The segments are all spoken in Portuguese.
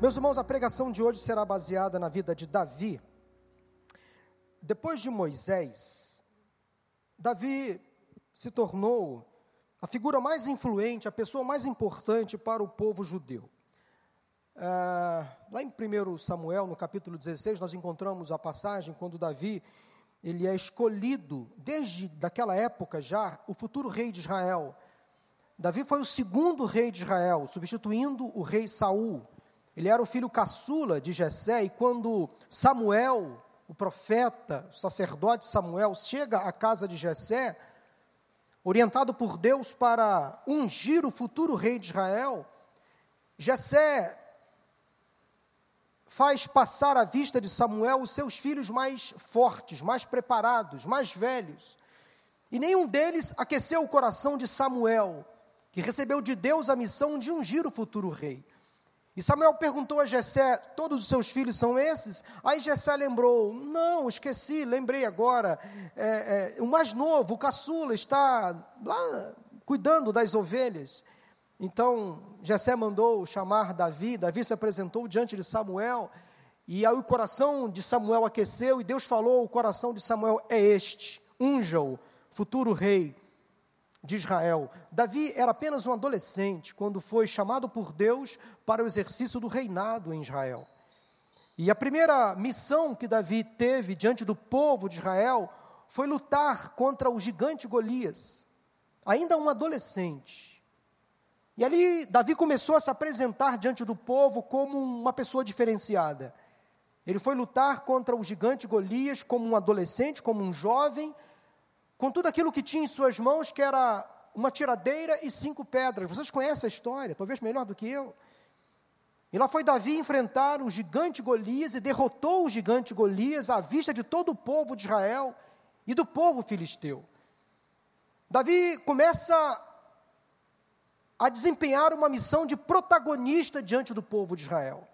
Meus irmãos, a pregação de hoje será baseada na vida de Davi. Depois de Moisés, Davi se tornou a figura mais influente, a pessoa mais importante para o povo judeu. Ah, lá em 1 Samuel, no capítulo 16, nós encontramos a passagem quando Davi ele é escolhido, desde daquela época já, o futuro rei de Israel. Davi foi o segundo rei de Israel, substituindo o rei Saul. Ele era o filho caçula de Jessé, e quando Samuel, o profeta, o sacerdote Samuel, chega à casa de Jessé, orientado por Deus para ungir o futuro rei de Israel, Jessé faz passar à vista de Samuel os seus filhos mais fortes, mais preparados, mais velhos. E nenhum deles aqueceu o coração de Samuel, que recebeu de Deus a missão de ungir o futuro rei. E Samuel perguntou a Jessé: Todos os seus filhos são esses? Aí Jessé lembrou: Não, esqueci, lembrei agora. É, é, o mais novo, o caçula, está lá cuidando das ovelhas. Então, Jessé mandou chamar Davi, Davi se apresentou diante de Samuel, e aí o coração de Samuel aqueceu, e Deus falou: o coração de Samuel é este, unja-o, futuro rei de Israel. Davi era apenas um adolescente quando foi chamado por Deus para o exercício do reinado em Israel. E a primeira missão que Davi teve diante do povo de Israel foi lutar contra o gigante Golias, ainda um adolescente. E ali Davi começou a se apresentar diante do povo como uma pessoa diferenciada. Ele foi lutar contra o gigante Golias como um adolescente, como um jovem, com tudo aquilo que tinha em suas mãos, que era uma tiradeira e cinco pedras. Vocês conhecem a história, talvez melhor do que eu. E lá foi Davi enfrentar o gigante Golias e derrotou o gigante Golias à vista de todo o povo de Israel e do povo filisteu. Davi começa a desempenhar uma missão de protagonista diante do povo de Israel.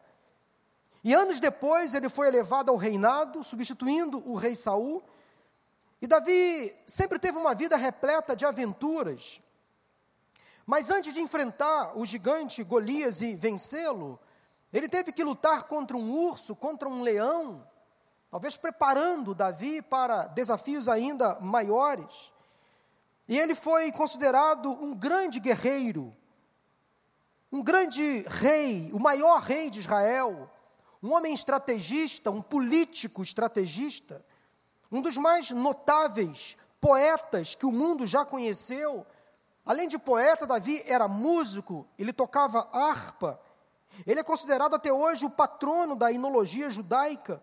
E anos depois ele foi elevado ao reinado, substituindo o rei Saul. E Davi sempre teve uma vida repleta de aventuras. Mas antes de enfrentar o gigante Golias e vencê-lo, ele teve que lutar contra um urso, contra um leão, talvez preparando Davi para desafios ainda maiores. E ele foi considerado um grande guerreiro, um grande rei, o maior rei de Israel, um homem estrategista, um político estrategista, um dos mais notáveis poetas que o mundo já conheceu. Além de poeta, Davi era músico, ele tocava harpa. Ele é considerado até hoje o patrono da inologia judaica.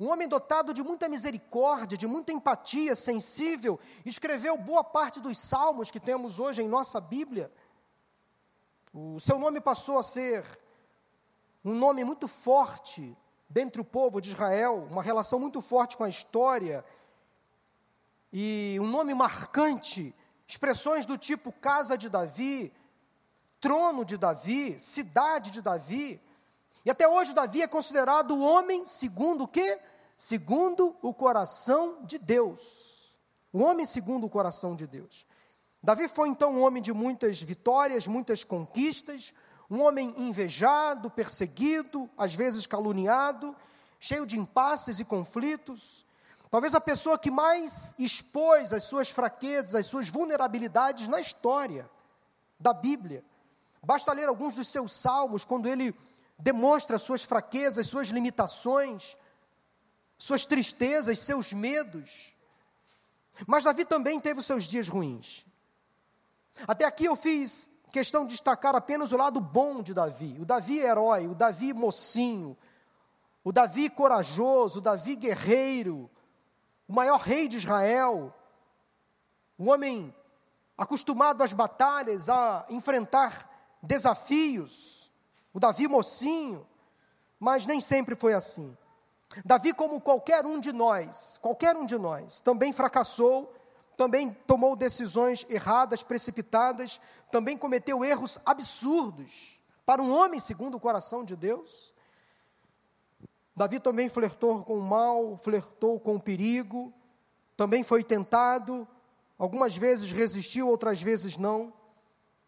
Um homem dotado de muita misericórdia, de muita empatia, sensível, escreveu boa parte dos salmos que temos hoje em nossa Bíblia. O seu nome passou a ser um nome muito forte dentre o povo de Israel, uma relação muito forte com a história, e um nome marcante, expressões do tipo casa de Davi, trono de Davi, cidade de Davi. E até hoje Davi é considerado o homem segundo o quê? segundo o coração de Deus. O homem segundo o coração de Deus. Davi foi então um homem de muitas vitórias, muitas conquistas, um homem invejado, perseguido, às vezes caluniado, cheio de impasses e conflitos. Talvez a pessoa que mais expôs as suas fraquezas, as suas vulnerabilidades na história da Bíblia. Basta ler alguns dos seus salmos, quando ele demonstra suas fraquezas, suas limitações, suas tristezas, seus medos. Mas Davi também teve os seus dias ruins. Até aqui eu fiz questão de destacar apenas o lado bom de Davi, o Davi herói, o Davi mocinho, o Davi corajoso, o Davi guerreiro, o maior rei de Israel, um homem acostumado às batalhas, a enfrentar desafios, o Davi mocinho, mas nem sempre foi assim. Davi, como qualquer um de nós, qualquer um de nós, também fracassou, também tomou decisões erradas, precipitadas, também cometeu erros absurdos para um homem segundo o coração de Deus. Davi também flertou com o mal, flertou com o perigo, também foi tentado, algumas vezes resistiu, outras vezes não.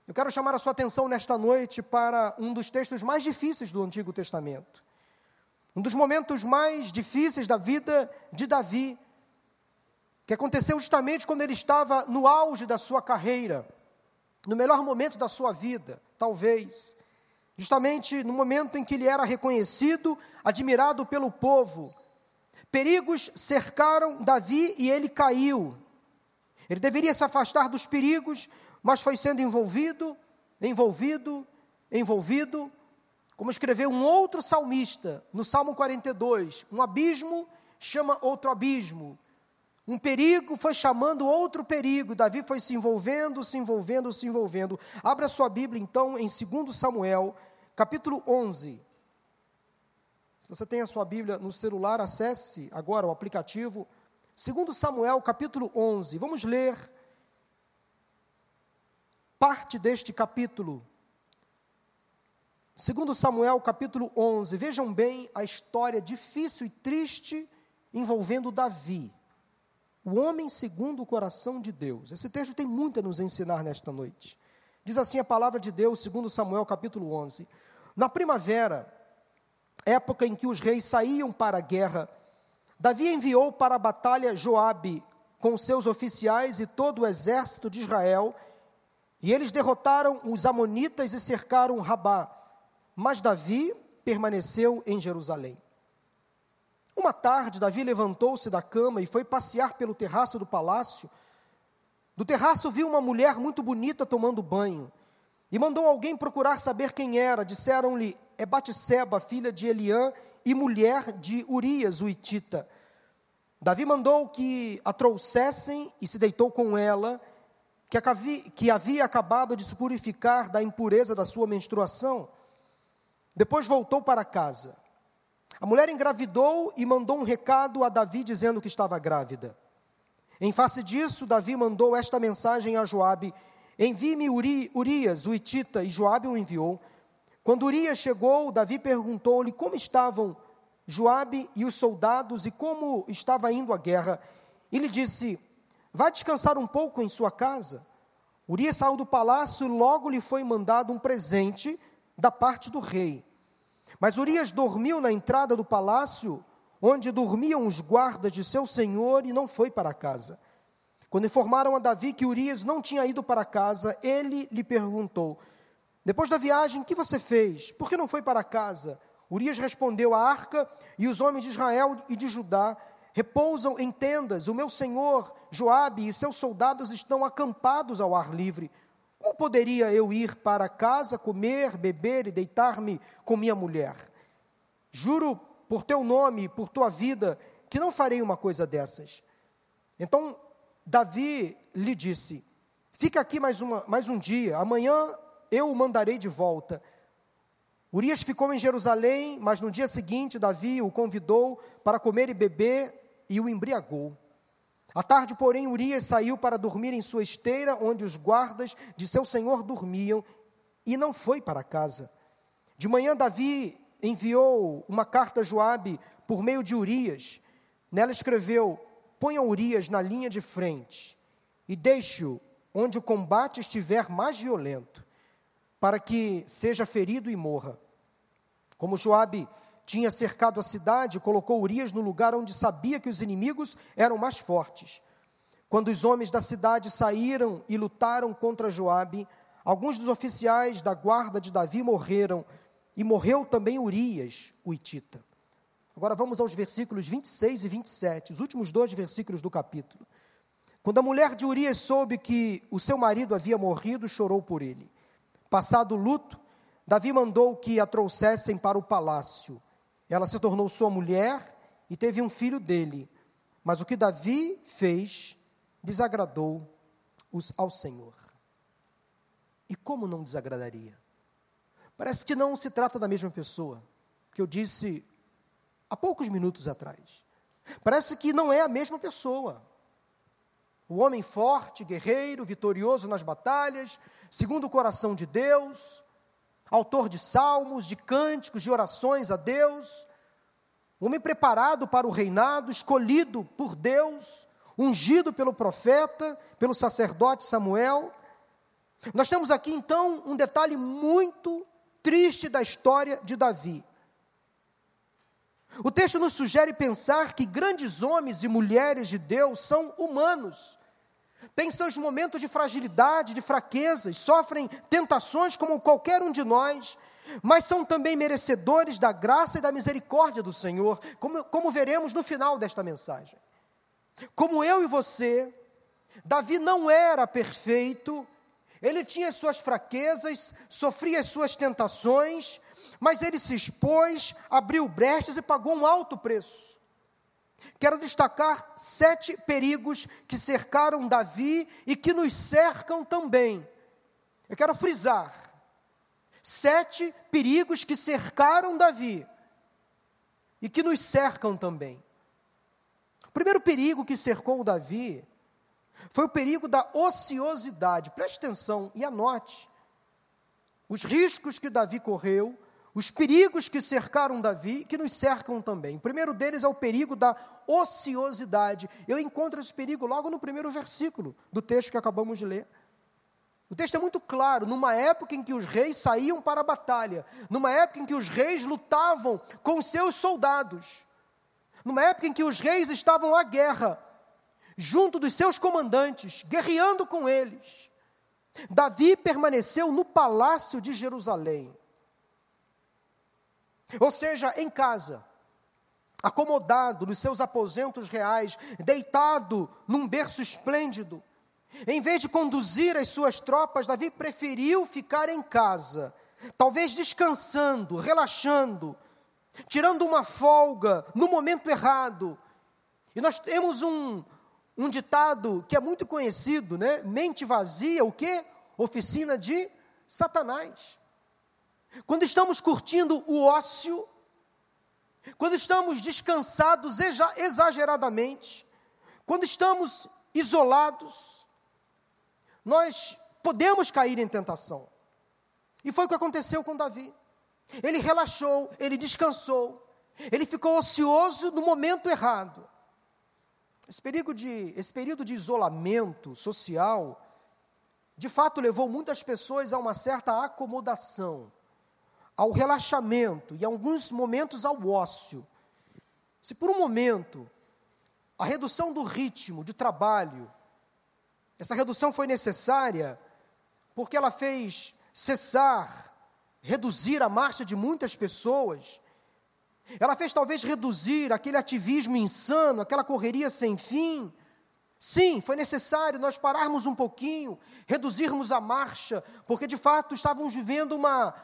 Eu quero chamar a sua atenção nesta noite para um dos textos mais difíceis do Antigo Testamento. Um dos momentos mais difíceis da vida de Davi, que aconteceu justamente quando ele estava no auge da sua carreira, no melhor momento da sua vida, talvez. Justamente no momento em que ele era reconhecido, admirado pelo povo. Perigos cercaram Davi e ele caiu. Ele deveria se afastar dos perigos, mas foi sendo envolvido, envolvido, envolvido, como escreveu um outro salmista no Salmo 42, um abismo chama outro abismo. Um perigo foi chamando outro perigo. Davi foi se envolvendo, se envolvendo, se envolvendo. Abra sua Bíblia então em 2 Samuel, capítulo 11. Se você tem a sua Bíblia no celular, acesse agora o aplicativo. 2 Samuel, capítulo 11. Vamos ler parte deste capítulo. Segundo Samuel, capítulo 11, vejam bem a história difícil e triste envolvendo Davi, o homem segundo o coração de Deus. Esse texto tem muito a nos ensinar nesta noite. Diz assim a palavra de Deus, segundo Samuel, capítulo 11. Na primavera, época em que os reis saíam para a guerra, Davi enviou para a batalha Joabe com seus oficiais e todo o exército de Israel e eles derrotaram os Amonitas e cercaram Rabá, mas Davi permaneceu em Jerusalém. Uma tarde, Davi levantou-se da cama e foi passear pelo terraço do palácio. Do terraço viu uma mulher muito bonita tomando banho e mandou alguém procurar saber quem era. Disseram-lhe: É Batseba, filha de Eliã e mulher de Urias, o Itita. Davi mandou que a trouxessem e se deitou com ela que havia acabado de se purificar da impureza da sua menstruação. Depois voltou para casa. A mulher engravidou e mandou um recado a Davi dizendo que estava grávida. Em face disso, Davi mandou esta mensagem a Joabe: Envie-me Uri, Urias, o Itita, e Joabe o enviou. Quando Urias chegou, Davi perguntou-lhe como estavam Joabe e os soldados e como estava indo a guerra. E lhe disse: Vá descansar um pouco em sua casa. Urias saiu do palácio e logo lhe foi mandado um presente da parte do rei. Mas Urias dormiu na entrada do palácio, onde dormiam os guardas de seu senhor, e não foi para casa. Quando informaram a Davi que Urias não tinha ido para casa, ele lhe perguntou: Depois da viagem, que você fez? Por que não foi para casa? Urias respondeu: A arca e os homens de Israel e de Judá repousam em tendas. O meu senhor Joabe e seus soldados estão acampados ao ar livre. Como poderia eu ir para casa, comer, beber e deitar-me com minha mulher? Juro por teu nome, por tua vida, que não farei uma coisa dessas. Então Davi lhe disse: Fica aqui mais, uma, mais um dia, amanhã eu o mandarei de volta. Urias ficou em Jerusalém, mas no dia seguinte Davi o convidou para comer e beber e o embriagou. À tarde, porém, Urias saiu para dormir em sua esteira, onde os guardas de seu senhor dormiam, e não foi para casa. De manhã, Davi enviou uma carta a Joabe por meio de Urias. Nela escreveu: Ponha Urias na linha de frente e deixe-o onde o combate estiver mais violento, para que seja ferido e morra. Como Joabe tinha cercado a cidade, colocou Urias no lugar onde sabia que os inimigos eram mais fortes. Quando os homens da cidade saíram e lutaram contra Joabe, alguns dos oficiais da guarda de Davi morreram, e morreu também Urias, o Itita. Agora vamos aos versículos 26 e 27, os últimos dois versículos do capítulo. Quando a mulher de Urias soube que o seu marido havia morrido, chorou por ele. Passado o luto, Davi mandou que a trouxessem para o palácio. Ela se tornou sua mulher e teve um filho dele. Mas o que Davi fez desagradou ao Senhor. E como não desagradaria? Parece que não se trata da mesma pessoa que eu disse há poucos minutos atrás. Parece que não é a mesma pessoa. O homem forte, guerreiro, vitorioso nas batalhas, segundo o coração de Deus, autor de salmos, de cânticos, de orações a Deus, homem preparado para o reinado, escolhido por Deus, ungido pelo profeta, pelo sacerdote Samuel. Nós temos aqui então um detalhe muito triste da história de Davi. O texto nos sugere pensar que grandes homens e mulheres de Deus são humanos, têm seus momentos de fragilidade, de fraquezas, sofrem tentações como qualquer um de nós, mas são também merecedores da graça e da misericórdia do Senhor, como, como veremos no final desta mensagem. Como eu e você, Davi não era perfeito, ele tinha as suas fraquezas, sofria as suas tentações, mas ele se expôs, abriu brechas e pagou um alto preço. Quero destacar sete perigos que cercaram Davi e que nos cercam também. Eu quero frisar: sete perigos que cercaram Davi e que nos cercam também. O primeiro perigo que cercou Davi foi o perigo da ociosidade. Preste atenção e anote. Os riscos que Davi correu, os perigos que cercaram Davi que nos cercam também. O primeiro deles é o perigo da ociosidade. Eu encontro esse perigo logo no primeiro versículo do texto que acabamos de ler. O texto é muito claro, numa época em que os reis saíam para a batalha, numa época em que os reis lutavam com seus soldados, numa época em que os reis estavam à guerra, junto dos seus comandantes, guerreando com eles. Davi permaneceu no palácio de Jerusalém. Ou seja, em casa, acomodado nos seus aposentos reais, deitado num berço esplêndido, em vez de conduzir as suas tropas, Davi preferiu ficar em casa, talvez descansando, relaxando, tirando uma folga no momento errado. E nós temos um, um ditado que é muito conhecido, né? Mente vazia, o quê? Oficina de Satanás. Quando estamos curtindo o ócio, quando estamos descansados exageradamente, quando estamos isolados, nós podemos cair em tentação. E foi o que aconteceu com Davi. Ele relaxou, ele descansou, ele ficou ocioso no momento errado. Esse período de, esse período de isolamento social, de fato, levou muitas pessoas a uma certa acomodação, ao relaxamento e, alguns momentos, ao ócio. Se por um momento a redução do ritmo de trabalho, essa redução foi necessária porque ela fez cessar, reduzir a marcha de muitas pessoas. Ela fez talvez reduzir aquele ativismo insano, aquela correria sem fim. Sim, foi necessário nós pararmos um pouquinho, reduzirmos a marcha, porque de fato estávamos vivendo uma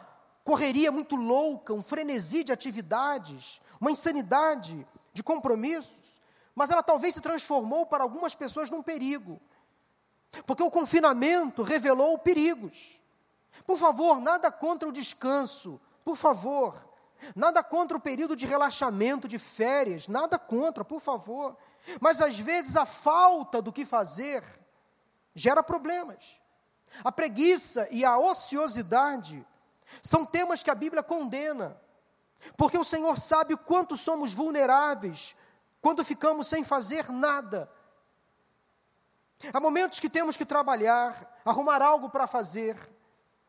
correria muito louca, um frenesi de atividades, uma insanidade de compromissos. Mas ela talvez se transformou para algumas pessoas num perigo. Porque o confinamento revelou perigos. Por favor, nada contra o descanso, por favor. Nada contra o período de relaxamento, de férias, nada contra, por favor. Mas às vezes a falta do que fazer gera problemas. A preguiça e a ociosidade são temas que a Bíblia condena, porque o Senhor sabe o quanto somos vulneráveis quando ficamos sem fazer nada Há momentos que temos que trabalhar, arrumar algo para fazer,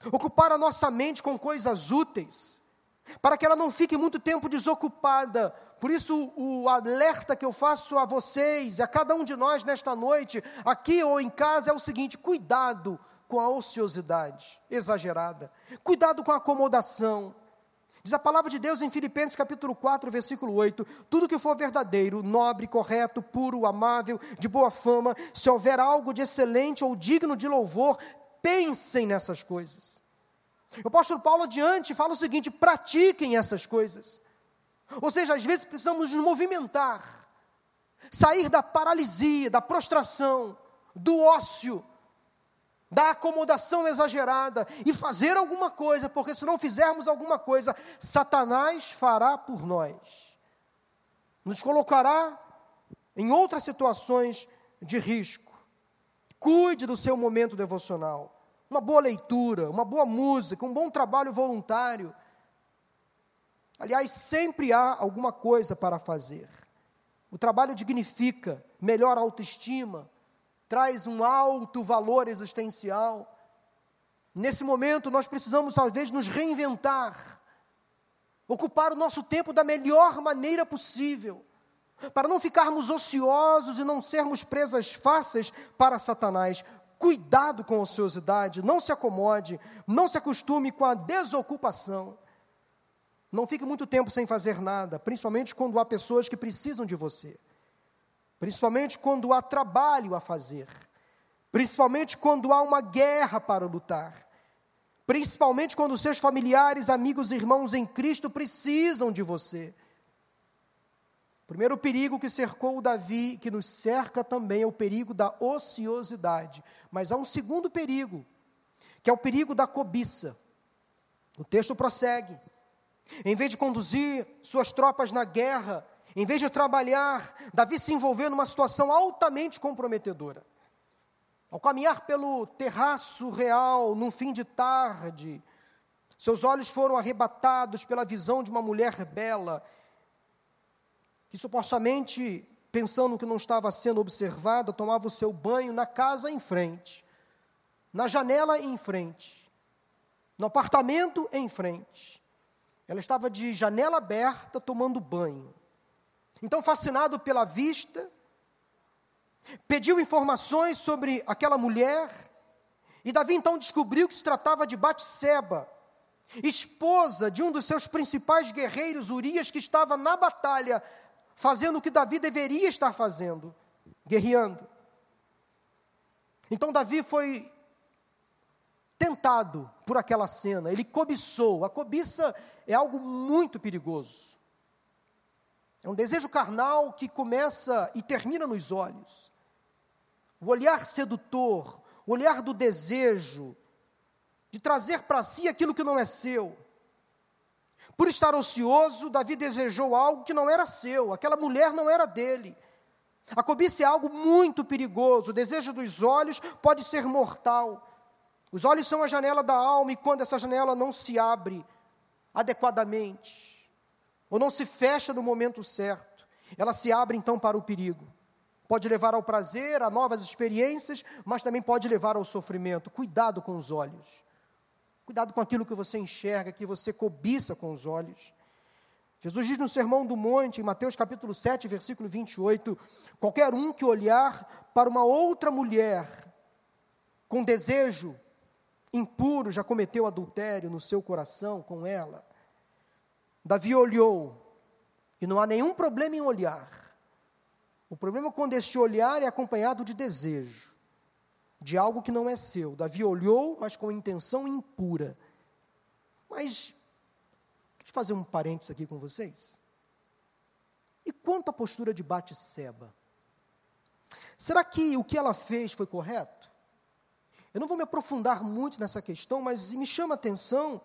ocupar a nossa mente com coisas úteis, para que ela não fique muito tempo desocupada. Por isso, o alerta que eu faço a vocês a cada um de nós nesta noite, aqui ou em casa, é o seguinte: cuidado com a ociosidade exagerada, cuidado com a acomodação, Diz a palavra de Deus em Filipenses capítulo 4, versículo 8: Tudo que for verdadeiro, nobre, correto, puro, amável, de boa fama, se houver algo de excelente ou digno de louvor, pensem nessas coisas. O apóstolo Paulo adiante fala o seguinte: pratiquem essas coisas. Ou seja, às vezes precisamos nos movimentar, sair da paralisia, da prostração, do ócio, da acomodação exagerada e fazer alguma coisa, porque se não fizermos alguma coisa, Satanás fará por nós. Nos colocará em outras situações de risco. Cuide do seu momento devocional. Uma boa leitura, uma boa música, um bom trabalho voluntário. Aliás, sempre há alguma coisa para fazer. O trabalho dignifica, melhora a autoestima, traz um alto valor existencial. Nesse momento, nós precisamos, talvez, nos reinventar, ocupar o nosso tempo da melhor maneira possível, para não ficarmos ociosos e não sermos presas fáceis para Satanás. Cuidado com a ociosidade, não se acomode, não se acostume com a desocupação. Não fique muito tempo sem fazer nada, principalmente quando há pessoas que precisam de você, principalmente quando há trabalho a fazer principalmente quando há uma guerra para lutar, principalmente quando seus familiares, amigos e irmãos em Cristo precisam de você. O primeiro perigo que cercou o Davi, que nos cerca também, é o perigo da ociosidade. Mas há um segundo perigo, que é o perigo da cobiça. O texto prossegue. Em vez de conduzir suas tropas na guerra, em vez de trabalhar, Davi se envolveu numa situação altamente comprometedora. Ao caminhar pelo terraço real, num fim de tarde, seus olhos foram arrebatados pela visão de uma mulher bela, que supostamente, pensando que não estava sendo observada, tomava o seu banho na casa em frente, na janela em frente, no apartamento em frente. Ela estava de janela aberta tomando banho. Então, fascinado pela vista, Pediu informações sobre aquela mulher, e Davi então descobriu que se tratava de Batseba, esposa de um dos seus principais guerreiros, Urias, que estava na batalha, fazendo o que Davi deveria estar fazendo, guerreando. Então Davi foi tentado por aquela cena, ele cobiçou. A cobiça é algo muito perigoso. É um desejo carnal que começa e termina nos olhos o olhar sedutor, o olhar do desejo, de trazer para si aquilo que não é seu. Por estar ocioso, Davi desejou algo que não era seu, aquela mulher não era dele. A cobiça é algo muito perigoso, o desejo dos olhos pode ser mortal. Os olhos são a janela da alma, e quando essa janela não se abre adequadamente, ou não se fecha no momento certo, ela se abre então para o perigo pode levar ao prazer, a novas experiências, mas também pode levar ao sofrimento. Cuidado com os olhos. Cuidado com aquilo que você enxerga, que você cobiça com os olhos. Jesus diz no Sermão do Monte, em Mateus capítulo 7, versículo 28, qualquer um que olhar para uma outra mulher com desejo impuro já cometeu adultério no seu coração com ela. Davi olhou, e não há nenhum problema em olhar, o problema é quando este olhar é acompanhado de desejo, de algo que não é seu. Davi olhou, mas com intenção impura. Mas, deixa eu fazer um parênteses aqui com vocês. E quanto à postura de Batseba? Será que o que ela fez foi correto? Eu não vou me aprofundar muito nessa questão, mas me chama a atenção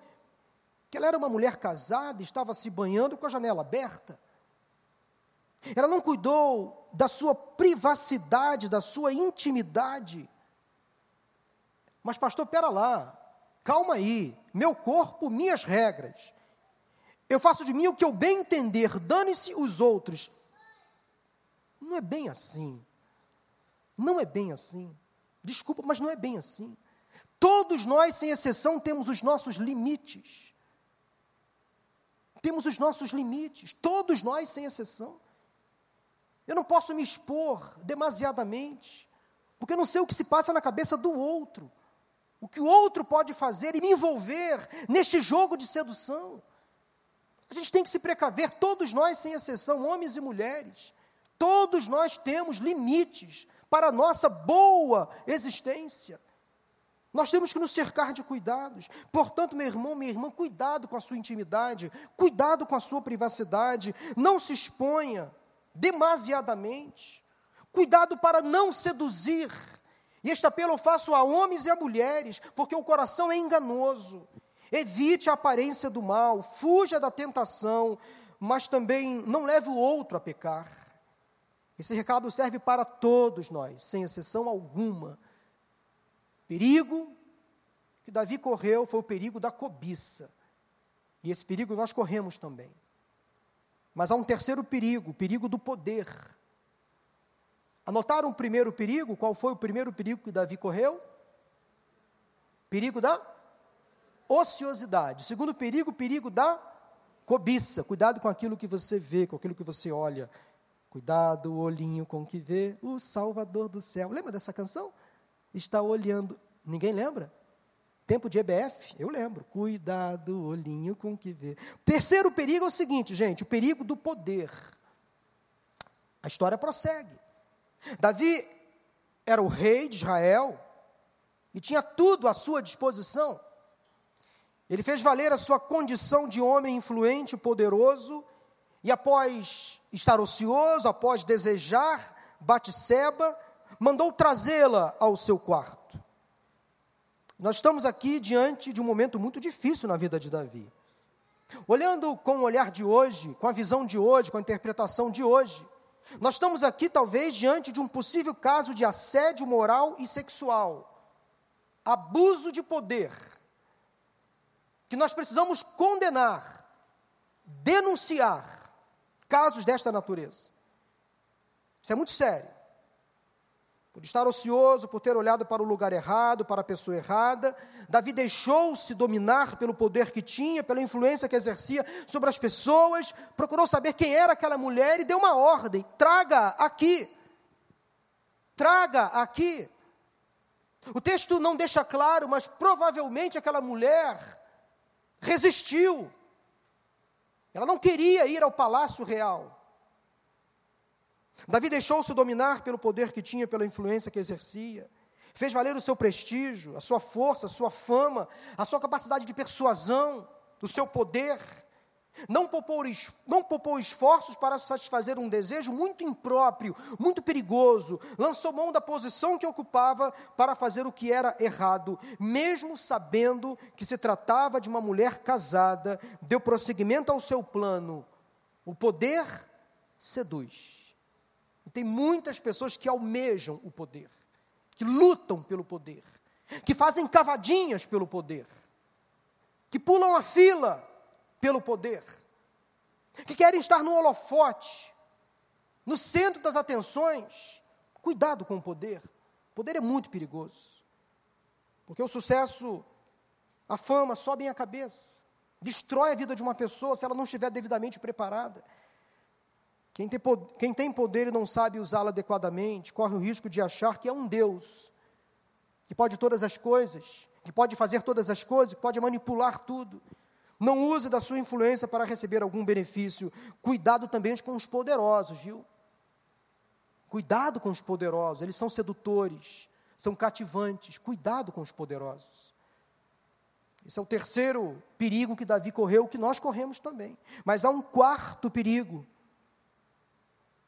que ela era uma mulher casada, estava se banhando com a janela aberta. Ela não cuidou da sua privacidade, da sua intimidade. Mas, pastor, pera lá, calma aí, meu corpo, minhas regras. Eu faço de mim o que eu bem entender, dane-se os outros. Não é bem assim. Não é bem assim. Desculpa, mas não é bem assim. Todos nós, sem exceção, temos os nossos limites. Temos os nossos limites. Todos nós, sem exceção. Eu não posso me expor demasiadamente, porque eu não sei o que se passa na cabeça do outro, o que o outro pode fazer e me envolver neste jogo de sedução. A gente tem que se precaver, todos nós, sem exceção, homens e mulheres, todos nós temos limites para a nossa boa existência. Nós temos que nos cercar de cuidados. Portanto, meu irmão, minha irmã, cuidado com a sua intimidade, cuidado com a sua privacidade, não se exponha demasiadamente. Cuidado para não seduzir. E este apelo eu faço a homens e a mulheres, porque o coração é enganoso. Evite a aparência do mal, fuja da tentação, mas também não leve o outro a pecar. Esse recado serve para todos nós, sem exceção alguma. Perigo que Davi correu foi o perigo da cobiça. E esse perigo nós corremos também. Mas há um terceiro perigo, o perigo do poder. Anotaram o primeiro perigo? Qual foi o primeiro perigo que Davi correu? Perigo da ociosidade. Segundo perigo, perigo da cobiça. Cuidado com aquilo que você vê, com aquilo que você olha. Cuidado, o olhinho com que vê o Salvador do céu. Lembra dessa canção? Está olhando. Ninguém lembra? Tempo de EBF? Eu lembro. Cuidado, olhinho com que vê. Terceiro perigo é o seguinte, gente: o perigo do poder. A história prossegue. Davi era o rei de Israel e tinha tudo à sua disposição. Ele fez valer a sua condição de homem influente poderoso, e após estar ocioso, após desejar Batseba, mandou trazê-la ao seu quarto. Nós estamos aqui diante de um momento muito difícil na vida de Davi. Olhando com o olhar de hoje, com a visão de hoje, com a interpretação de hoje, nós estamos aqui talvez diante de um possível caso de assédio moral e sexual, abuso de poder, que nós precisamos condenar, denunciar casos desta natureza. Isso é muito sério por estar ocioso, por ter olhado para o lugar errado, para a pessoa errada. Davi deixou-se dominar pelo poder que tinha, pela influência que exercia sobre as pessoas, procurou saber quem era aquela mulher e deu uma ordem: traga aqui. Traga aqui. O texto não deixa claro, mas provavelmente aquela mulher resistiu. Ela não queria ir ao palácio real. Davi deixou-se dominar pelo poder que tinha, pela influência que exercia. Fez valer o seu prestígio, a sua força, a sua fama, a sua capacidade de persuasão, o seu poder. Não poupou, não poupou esforços para satisfazer um desejo muito impróprio, muito perigoso. Lançou mão da posição que ocupava para fazer o que era errado, mesmo sabendo que se tratava de uma mulher casada. Deu prosseguimento ao seu plano. O poder seduz. E tem muitas pessoas que almejam o poder, que lutam pelo poder, que fazem cavadinhas pelo poder, que pulam a fila pelo poder, que querem estar no holofote, no centro das atenções. Cuidado com o poder. O poder é muito perigoso. Porque o sucesso, a fama sobem a cabeça, destrói a vida de uma pessoa se ela não estiver devidamente preparada. Quem tem, quem tem poder e não sabe usá-lo adequadamente, corre o risco de achar que é um Deus, que pode todas as coisas, que pode fazer todas as coisas, que pode manipular tudo. Não use da sua influência para receber algum benefício. Cuidado também com os poderosos, viu? Cuidado com os poderosos, eles são sedutores, são cativantes. Cuidado com os poderosos. Esse é o terceiro perigo que Davi correu, que nós corremos também. Mas há um quarto perigo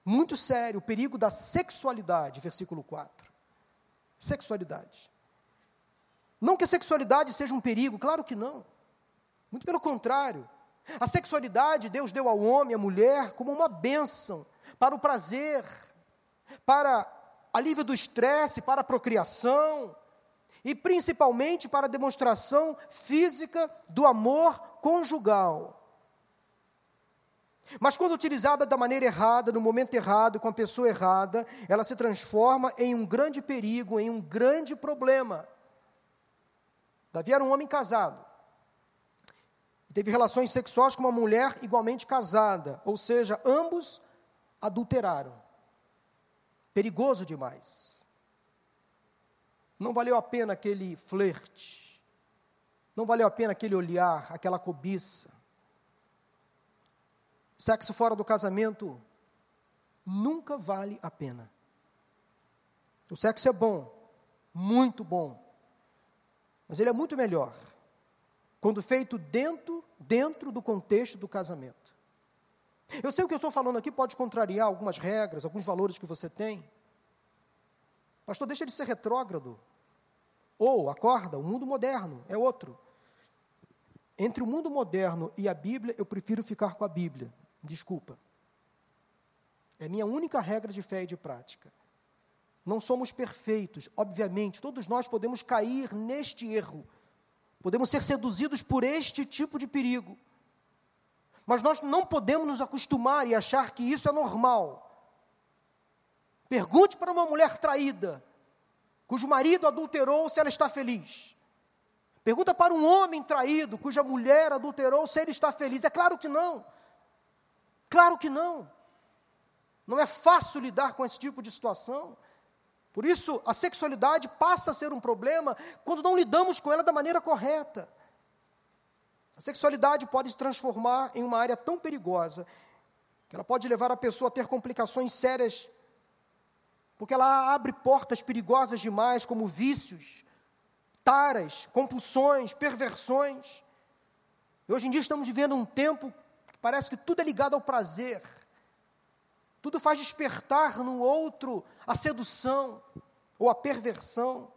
muito sério, o perigo da sexualidade, versículo 4. Sexualidade. Não que a sexualidade seja um perigo, claro que não. Muito pelo contrário. A sexualidade Deus deu ao homem, à mulher, como uma bênção para o prazer, para alívio do estresse, para a procriação e principalmente para a demonstração física do amor conjugal. Mas quando utilizada da maneira errada, no momento errado, com a pessoa errada, ela se transforma em um grande perigo, em um grande problema. Davi era um homem casado. Teve relações sexuais com uma mulher igualmente casada, ou seja, ambos adulteraram. Perigoso demais. Não valeu a pena aquele flerte. Não valeu a pena aquele olhar, aquela cobiça. Sexo fora do casamento nunca vale a pena. O sexo é bom, muito bom, mas ele é muito melhor quando feito dentro, dentro do contexto do casamento. Eu sei o que eu estou falando aqui pode contrariar algumas regras, alguns valores que você tem. Pastor, deixa de ser retrógrado. Ou, acorda, o mundo moderno é outro. Entre o mundo moderno e a Bíblia, eu prefiro ficar com a Bíblia. Desculpa. É minha única regra de fé e de prática. Não somos perfeitos, obviamente, todos nós podemos cair neste erro, podemos ser seduzidos por este tipo de perigo. Mas nós não podemos nos acostumar e achar que isso é normal. Pergunte para uma mulher traída, cujo marido adulterou, se ela está feliz. Pergunta para um homem traído, cuja mulher adulterou, se ele está feliz. É claro que não. Claro que não. Não é fácil lidar com esse tipo de situação. Por isso, a sexualidade passa a ser um problema quando não lidamos com ela da maneira correta. A sexualidade pode se transformar em uma área tão perigosa que ela pode levar a pessoa a ter complicações sérias, porque ela abre portas perigosas demais, como vícios, taras, compulsões, perversões. E hoje em dia estamos vivendo um tempo parece que tudo é ligado ao prazer. Tudo faz despertar no outro a sedução ou a perversão.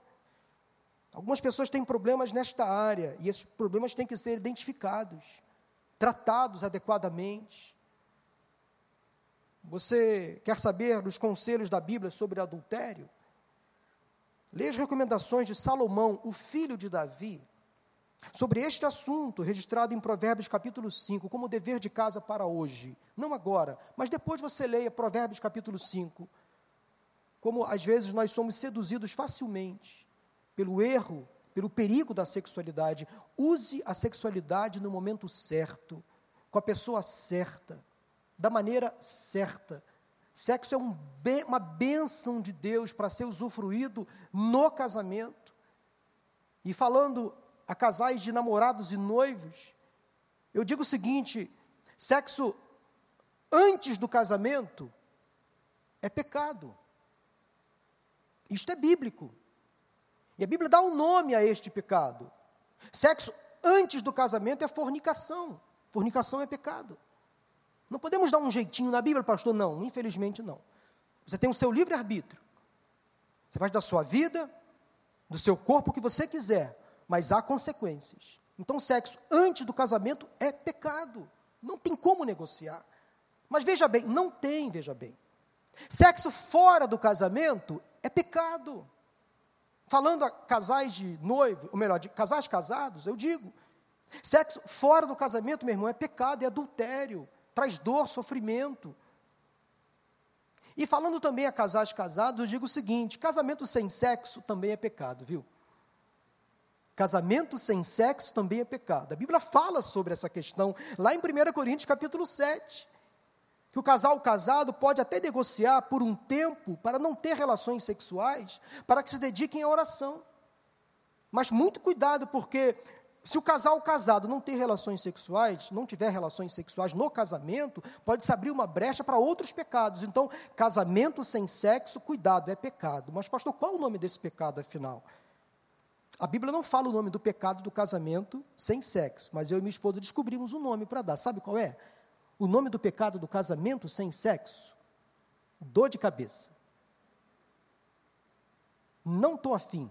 Algumas pessoas têm problemas nesta área e esses problemas têm que ser identificados, tratados adequadamente. Você quer saber dos conselhos da Bíblia sobre adultério? Leia as recomendações de Salomão, o filho de Davi, sobre este assunto, registrado em Provérbios capítulo 5, como dever de casa para hoje. Não agora, mas depois você leia Provérbios capítulo 5. Como às vezes nós somos seduzidos facilmente pelo erro, pelo perigo da sexualidade. Use a sexualidade no momento certo, com a pessoa certa da maneira certa. Sexo é um uma bênção de Deus para ser usufruído no casamento. E falando a casais de namorados e noivos, eu digo o seguinte: sexo antes do casamento é pecado. Isto é bíblico. E a Bíblia dá um nome a este pecado. Sexo antes do casamento é fornicação. Fornicação é pecado. Não podemos dar um jeitinho na Bíblia, pastor? Não, infelizmente não. Você tem o seu livre-arbítrio. Você faz da sua vida, do seu corpo o que você quiser, mas há consequências. Então, sexo antes do casamento é pecado. Não tem como negociar. Mas veja bem, não tem, veja bem. Sexo fora do casamento é pecado. Falando a casais de noivo, ou melhor, de casais casados, eu digo: sexo fora do casamento, meu irmão, é pecado, é adultério, traz dor, sofrimento. E falando também a casais casados, eu digo o seguinte: casamento sem sexo também é pecado, viu? Casamento sem sexo também é pecado. A Bíblia fala sobre essa questão lá em 1 Coríntios capítulo 7. Que o casal casado pode até negociar por um tempo para não ter relações sexuais, para que se dediquem à oração. Mas muito cuidado, porque se o casal casado não ter relações sexuais, não tiver relações sexuais no casamento, pode se abrir uma brecha para outros pecados. Então, casamento sem sexo, cuidado, é pecado. Mas, pastor, qual é o nome desse pecado afinal? A Bíblia não fala o nome do pecado do casamento sem sexo, mas eu e minha esposa descobrimos um nome para dar. Sabe qual é? O nome do pecado do casamento sem sexo? Dor de cabeça. Não estou afim.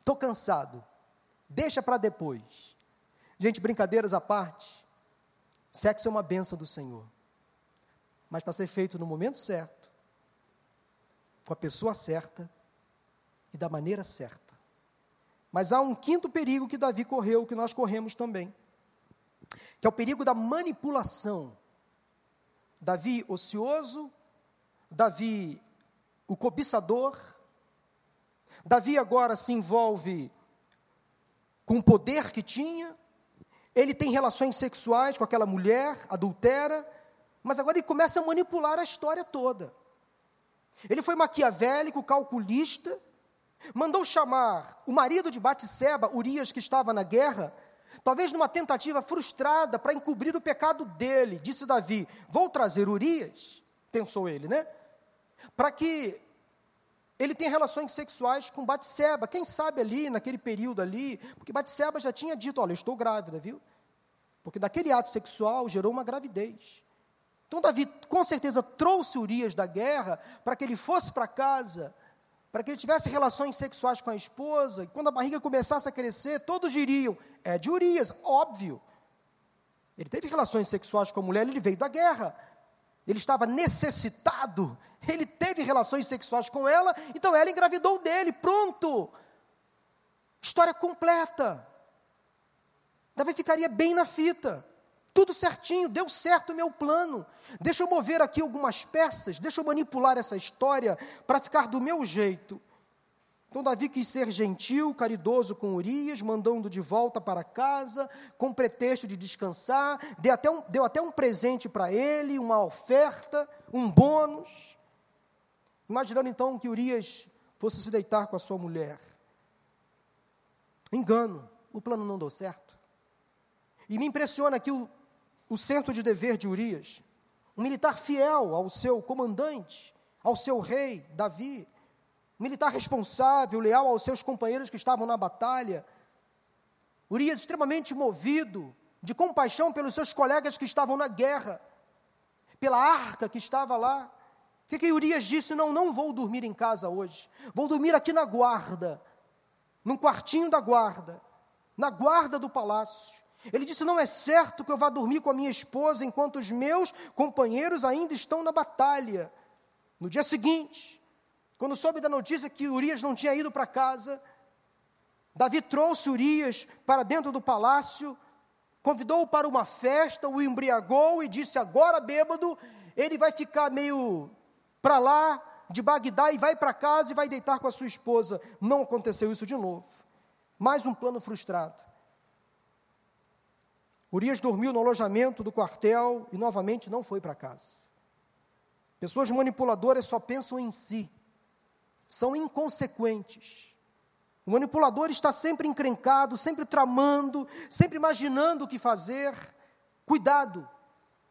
Estou cansado deixa para depois. Gente, brincadeiras à parte, sexo é uma benção do Senhor, mas para ser feito no momento certo, com a pessoa certa e da maneira certa. Mas há um quinto perigo que Davi correu, que nós corremos também, que é o perigo da manipulação. Davi ocioso, Davi o cobiçador, Davi agora se envolve com o poder que tinha, ele tem relações sexuais com aquela mulher, adultera, mas agora ele começa a manipular a história toda. Ele foi maquiavélico, calculista, mandou chamar o marido de Batseba, Urias, que estava na guerra, talvez numa tentativa frustrada para encobrir o pecado dele. Disse Davi: Vou trazer Urias, pensou ele, né? Para que ele tem relações sexuais com Batseba. Quem sabe ali, naquele período ali, porque Batseba já tinha dito, olha, eu estou grávida, viu? Porque daquele ato sexual gerou uma gravidez. Então Davi com certeza trouxe Urias da guerra para que ele fosse para casa, para que ele tivesse relações sexuais com a esposa, e quando a barriga começasse a crescer, todos diriam, é de Urias, óbvio. Ele teve relações sexuais com a mulher, ele veio da guerra ele estava necessitado, ele teve relações sexuais com ela, então ela engravidou dele, pronto. História completa. Davi ficaria bem na fita. Tudo certinho, deu certo o meu plano. Deixa eu mover aqui algumas peças, deixa eu manipular essa história para ficar do meu jeito. Então Davi quis ser gentil, caridoso com Urias, mandando de volta para casa, com pretexto de descansar, deu até um, deu até um presente para ele, uma oferta, um bônus. Imaginando então que Urias fosse se deitar com a sua mulher. Engano, o plano não deu certo. E me impressiona aqui o, o centro de dever de Urias, um militar fiel ao seu comandante, ao seu rei, Davi militar responsável, leal aos seus companheiros que estavam na batalha. Urias extremamente movido, de compaixão pelos seus colegas que estavam na guerra, pela arca que estava lá. O que, que Urias disse? Não, não vou dormir em casa hoje, vou dormir aqui na guarda, num quartinho da guarda, na guarda do palácio. Ele disse: Não é certo que eu vá dormir com a minha esposa enquanto os meus companheiros ainda estão na batalha. No dia seguinte, quando soube da notícia que Urias não tinha ido para casa, Davi trouxe Urias para dentro do palácio, convidou-o para uma festa, o embriagou e disse: Agora, bêbado, ele vai ficar meio para lá de Bagdá e vai para casa e vai deitar com a sua esposa. Não aconteceu isso de novo. Mais um plano frustrado. Urias dormiu no alojamento do quartel e novamente não foi para casa. Pessoas manipuladoras só pensam em si são inconsequentes. O manipulador está sempre encrencado, sempre tramando, sempre imaginando o que fazer. Cuidado,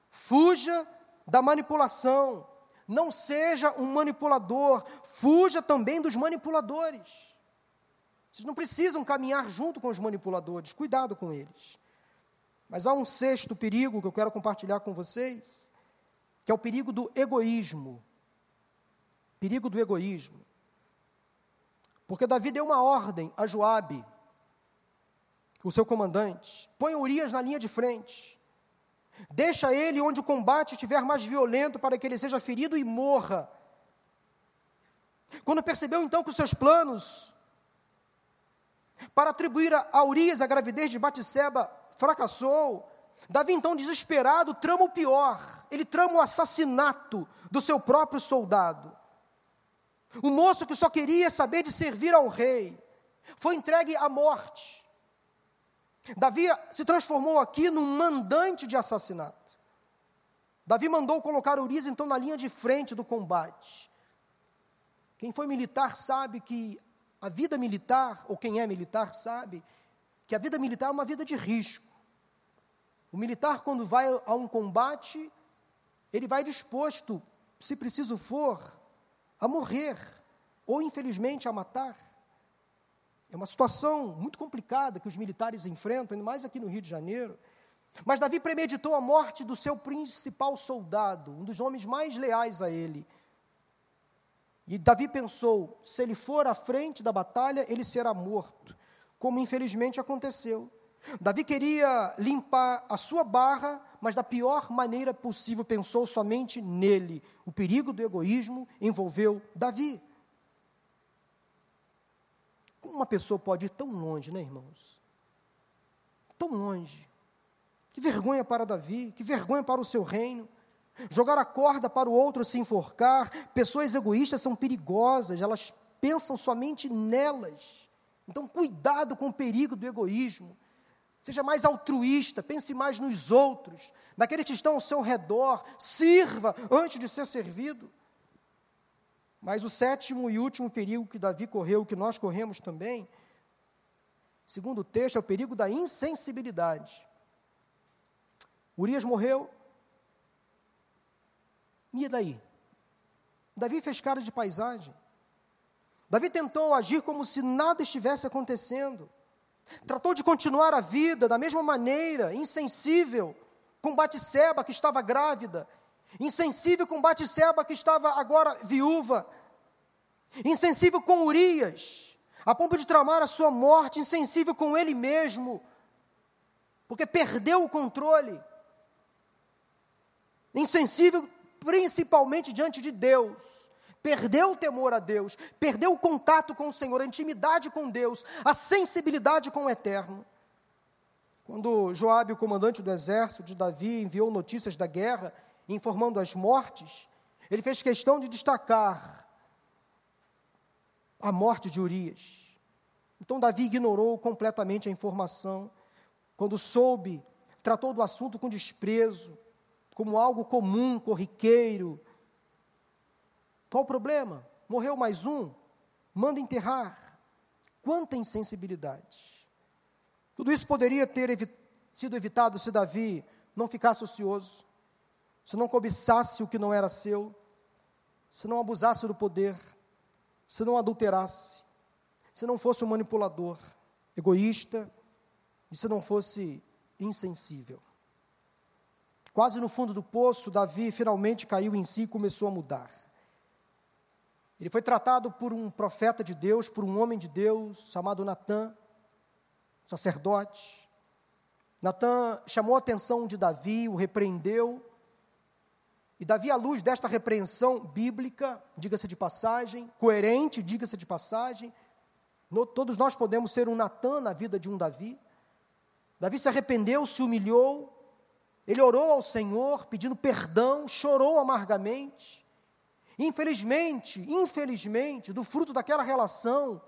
fuja da manipulação. Não seja um manipulador, fuja também dos manipuladores. Vocês não precisam caminhar junto com os manipuladores, cuidado com eles. Mas há um sexto perigo que eu quero compartilhar com vocês, que é o perigo do egoísmo. Perigo do egoísmo. Porque Davi deu uma ordem a Joabe, o seu comandante: põe Urias na linha de frente. Deixa ele onde o combate estiver mais violento para que ele seja ferido e morra. Quando percebeu então que os seus planos para atribuir a Urias a gravidez de Batseba fracassou, Davi então desesperado trama o pior. Ele trama o assassinato do seu próprio soldado. Um moço que só queria saber de servir ao rei, foi entregue à morte. Davi se transformou aqui num mandante de assassinato. Davi mandou colocar Urias então na linha de frente do combate. Quem foi militar sabe que a vida militar, ou quem é militar sabe, que a vida militar é uma vida de risco. O militar, quando vai a um combate, ele vai disposto, se preciso for, a morrer, ou infelizmente a matar. É uma situação muito complicada que os militares enfrentam, ainda mais aqui no Rio de Janeiro. Mas Davi premeditou a morte do seu principal soldado, um dos homens mais leais a ele. E Davi pensou: se ele for à frente da batalha, ele será morto, como infelizmente aconteceu. Davi queria limpar a sua barra, mas da pior maneira possível, pensou somente nele. O perigo do egoísmo envolveu Davi. Como uma pessoa pode ir tão longe, né, irmãos? Tão longe. Que vergonha para Davi, que vergonha para o seu reino. Jogar a corda para o outro se enforcar. Pessoas egoístas são perigosas, elas pensam somente nelas. Então, cuidado com o perigo do egoísmo. Seja mais altruísta, pense mais nos outros, naqueles que estão ao seu redor, sirva antes de ser servido. Mas o sétimo e último perigo que Davi correu, que nós corremos também, segundo o texto, é o perigo da insensibilidade. Urias morreu, e daí? Davi fez cara de paisagem. Davi tentou agir como se nada estivesse acontecendo. Tratou de continuar a vida da mesma maneira, insensível com Batseba que estava grávida, insensível com Batseba que estava agora viúva, insensível com Urias, a ponto de tramar a sua morte, insensível com ele mesmo, porque perdeu o controle, insensível principalmente diante de Deus perdeu o temor a Deus, perdeu o contato com o Senhor, a intimidade com Deus, a sensibilidade com o eterno. Quando Joabe, o comandante do exército de Davi, enviou notícias da guerra, informando as mortes, ele fez questão de destacar a morte de Urias. Então Davi ignorou completamente a informação. Quando soube, tratou do assunto com desprezo, como algo comum, corriqueiro. Qual o problema? Morreu mais um? Manda enterrar. Quanta insensibilidade. Tudo isso poderia ter sido evitado se Davi não ficasse ocioso, se não cobiçasse o que não era seu, se não abusasse do poder, se não adulterasse, se não fosse um manipulador, egoísta e se não fosse insensível. Quase no fundo do poço, Davi finalmente caiu em si e começou a mudar. Ele foi tratado por um profeta de Deus, por um homem de Deus, chamado Natã, sacerdote. Natã chamou a atenção de Davi, o repreendeu. E Davi, à luz desta repreensão bíblica, diga-se de passagem, coerente, diga-se de passagem, no, todos nós podemos ser um Natã na vida de um Davi. Davi se arrependeu, se humilhou, ele orou ao Senhor pedindo perdão, chorou amargamente. Infelizmente, infelizmente, do fruto daquela relação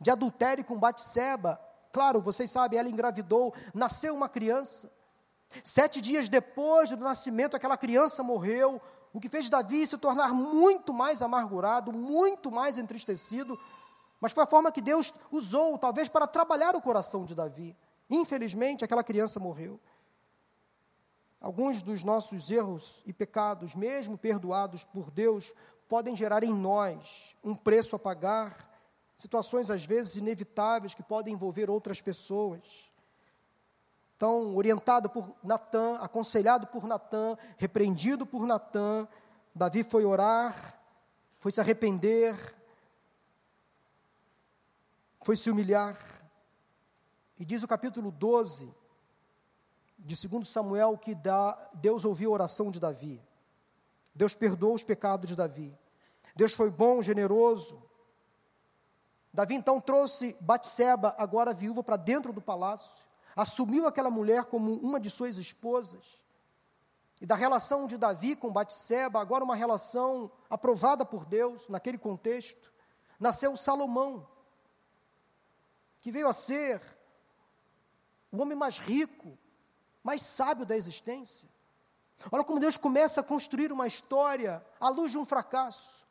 de adultério com Batseba, claro, vocês sabem, ela engravidou, nasceu uma criança. Sete dias depois do nascimento, aquela criança morreu, o que fez Davi se tornar muito mais amargurado, muito mais entristecido, mas foi a forma que Deus usou, talvez, para trabalhar o coração de Davi. Infelizmente, aquela criança morreu. Alguns dos nossos erros e pecados, mesmo perdoados por Deus, podem gerar em nós um preço a pagar, situações às vezes inevitáveis que podem envolver outras pessoas. Então, orientado por Natã, aconselhado por Natã, repreendido por Natã, Davi foi orar, foi se arrepender, foi se humilhar. E diz o capítulo 12 de 2 Samuel que Deus ouviu a oração de Davi. Deus perdoou os pecados de Davi. Deus foi bom, generoso. Davi então trouxe Batseba, agora viúva, para dentro do palácio, assumiu aquela mulher como uma de suas esposas. E da relação de Davi com Batseba, agora uma relação aprovada por Deus naquele contexto, nasceu Salomão, que veio a ser o homem mais rico, mais sábio da existência. Olha como Deus começa a construir uma história à luz de um fracasso.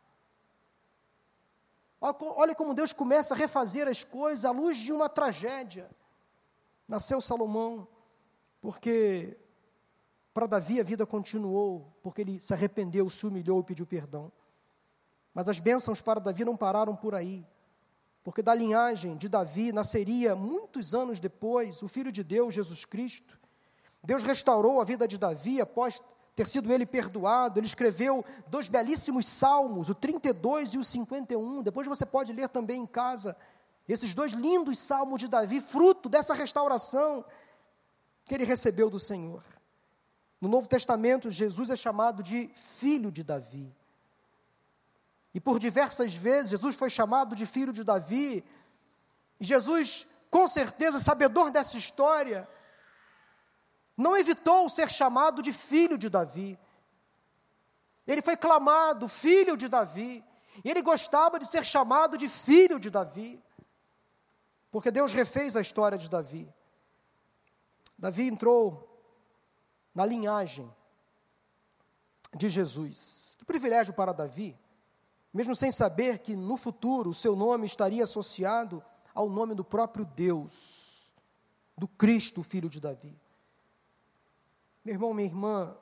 Olha como Deus começa a refazer as coisas à luz de uma tragédia. Nasceu Salomão, porque para Davi a vida continuou, porque ele se arrependeu, se humilhou e pediu perdão. Mas as bênçãos para Davi não pararam por aí, porque da linhagem de Davi nasceria, muitos anos depois, o Filho de Deus, Jesus Cristo, Deus restaurou a vida de Davi após ter sido ele perdoado. Ele escreveu dois belíssimos salmos, o 32 e o 51. Depois você pode ler também em casa esses dois lindos salmos de Davi, fruto dessa restauração que ele recebeu do Senhor. No Novo Testamento, Jesus é chamado de filho de Davi. E por diversas vezes Jesus foi chamado de filho de Davi. E Jesus, com certeza, sabedor dessa história, não evitou ser chamado de filho de Davi. Ele foi clamado filho de Davi. E ele gostava de ser chamado de filho de Davi. Porque Deus refez a história de Davi. Davi entrou na linhagem de Jesus. Que privilégio para Davi, mesmo sem saber que no futuro o seu nome estaria associado ao nome do próprio Deus, do Cristo, filho de Davi. Meu irmão, minha irmã,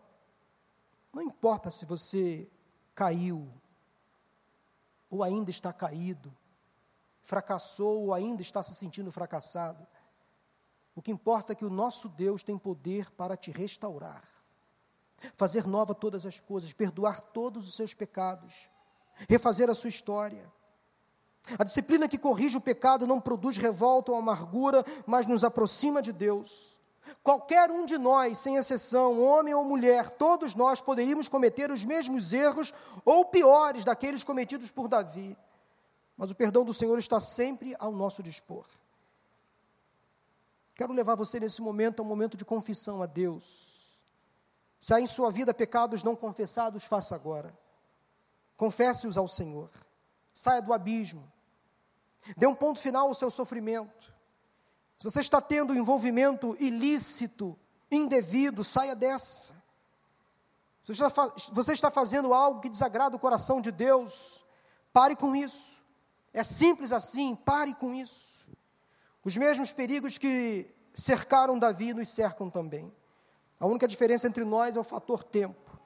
não importa se você caiu, ou ainda está caído, fracassou ou ainda está se sentindo fracassado. O que importa é que o nosso Deus tem poder para te restaurar, fazer nova todas as coisas, perdoar todos os seus pecados, refazer a sua história. A disciplina que corrige o pecado não produz revolta ou amargura, mas nos aproxima de Deus. Qualquer um de nós, sem exceção, homem ou mulher, todos nós poderíamos cometer os mesmos erros ou piores daqueles cometidos por Davi. Mas o perdão do Senhor está sempre ao nosso dispor. Quero levar você nesse momento a um momento de confissão a Deus. Se há em sua vida pecados não confessados, faça agora. Confesse-os ao Senhor. Saia do abismo. Dê um ponto final ao seu sofrimento. Se você está tendo envolvimento ilícito, indevido, saia dessa. Se você está, fazendo algo que desagrada o coração de Deus, pare com isso. É simples assim, pare com isso. Os mesmos perigos que cercaram Davi nos cercam também. A única diferença entre nós é o fator tempo.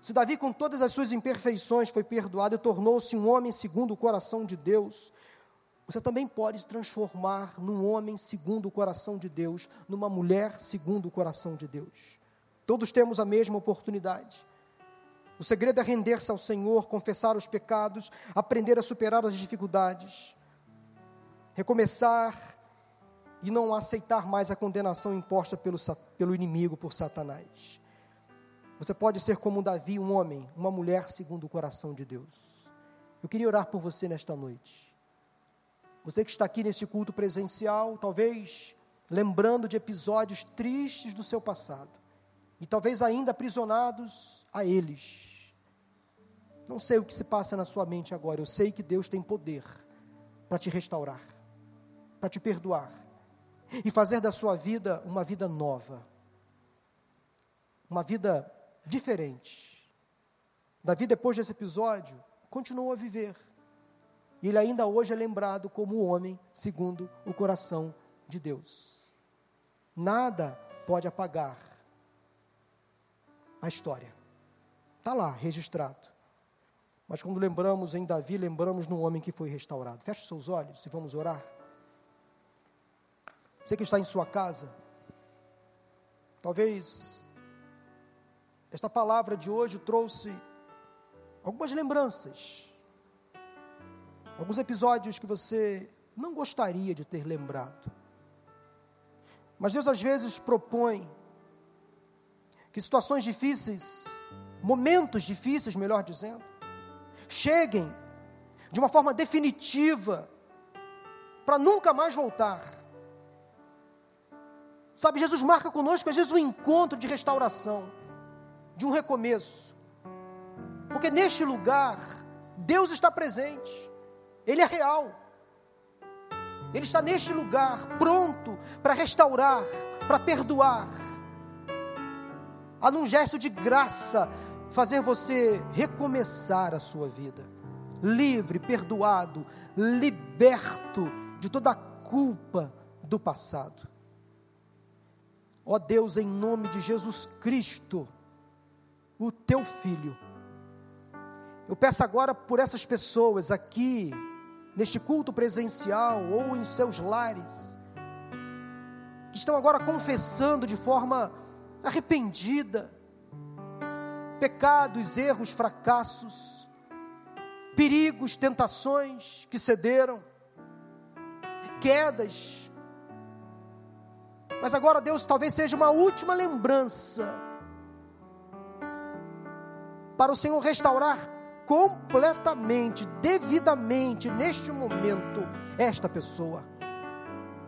Se Davi, com todas as suas imperfeições, foi perdoado e tornou-se um homem segundo o coração de Deus, você também pode se transformar num homem segundo o coração de Deus, numa mulher segundo o coração de Deus. Todos temos a mesma oportunidade. O segredo é render-se ao Senhor, confessar os pecados, aprender a superar as dificuldades, recomeçar e não aceitar mais a condenação imposta pelo, pelo inimigo, por Satanás. Você pode ser como Davi, um homem, uma mulher segundo o coração de Deus. Eu queria orar por você nesta noite. Você que está aqui nesse culto presencial, talvez lembrando de episódios tristes do seu passado, e talvez ainda aprisionados a eles. Não sei o que se passa na sua mente agora, eu sei que Deus tem poder para te restaurar, para te perdoar e fazer da sua vida uma vida nova, uma vida diferente. Davi, depois desse episódio, continuou a viver e ele ainda hoje é lembrado como o homem segundo o coração de Deus. Nada pode apagar a história. Está lá, registrado. Mas quando lembramos em Davi, lembramos no homem que foi restaurado. Feche seus olhos e vamos orar. Você que está em sua casa, talvez esta palavra de hoje trouxe algumas lembranças alguns episódios que você não gostaria de ter lembrado. Mas Deus às vezes propõe que situações difíceis, momentos difíceis, melhor dizendo, cheguem de uma forma definitiva para nunca mais voltar. Sabe, Jesus marca conosco às vezes um encontro de restauração, de um recomeço. Porque neste lugar Deus está presente. Ele é real. Ele está neste lugar, pronto para restaurar, para perdoar. A num gesto de graça, fazer você recomeçar a sua vida. Livre, perdoado, liberto de toda a culpa do passado. Ó Deus, em nome de Jesus Cristo, o teu filho. Eu peço agora por essas pessoas aqui, neste culto presencial ou em seus lares, que estão agora confessando de forma arrependida pecados, erros, fracassos, perigos, tentações que cederam, quedas. Mas agora, Deus, talvez seja uma última lembrança para o Senhor restaurar completamente, devidamente, neste momento, esta pessoa.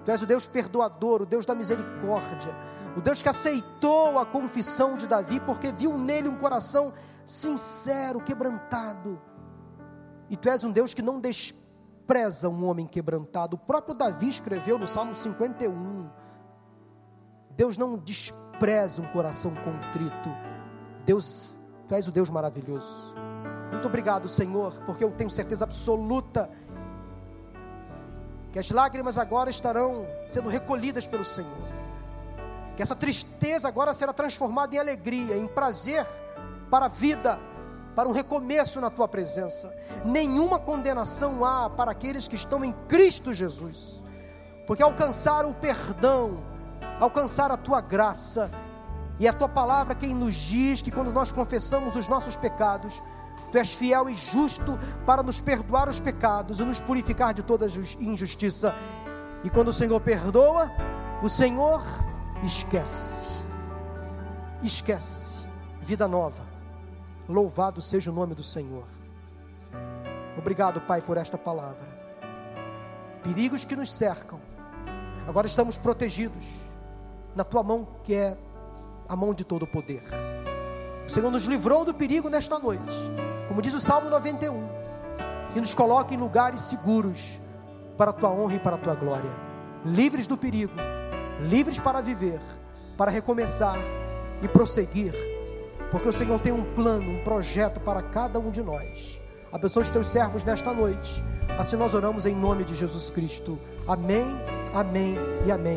Tu és o Deus perdoador, o Deus da misericórdia, o Deus que aceitou a confissão de Davi, porque viu nele um coração sincero, quebrantado. E tu és um Deus que não despreza um homem quebrantado. O próprio Davi escreveu no Salmo 51. Deus não despreza um coração contrito. Deus, tu és o Deus maravilhoso. Muito obrigado, Senhor, porque eu tenho certeza absoluta que as lágrimas agora estarão sendo recolhidas pelo Senhor. Que essa tristeza agora será transformada em alegria, em prazer para a vida, para um recomeço na tua presença. Nenhuma condenação há para aqueles que estão em Cristo Jesus, porque alcançar o perdão, alcançar a tua graça, e é a tua palavra quem nos diz que quando nós confessamos os nossos pecados, Tu és fiel e justo para nos perdoar os pecados e nos purificar de toda injustiça. E quando o Senhor perdoa, o Senhor esquece. Esquece. Vida nova. Louvado seja o nome do Senhor. Obrigado, Pai, por esta palavra. Perigos que nos cercam. Agora estamos protegidos na tua mão, que é a mão de todo o poder. O Senhor nos livrou do perigo nesta noite como diz o Salmo 91, e nos coloca em lugares seguros, para a tua honra e para a tua glória. Livres do perigo, livres para viver, para recomeçar e prosseguir, porque o Senhor tem um plano, um projeto para cada um de nós. Abençoe os teus servos nesta noite. Assim nós oramos em nome de Jesus Cristo. Amém, amém e amém.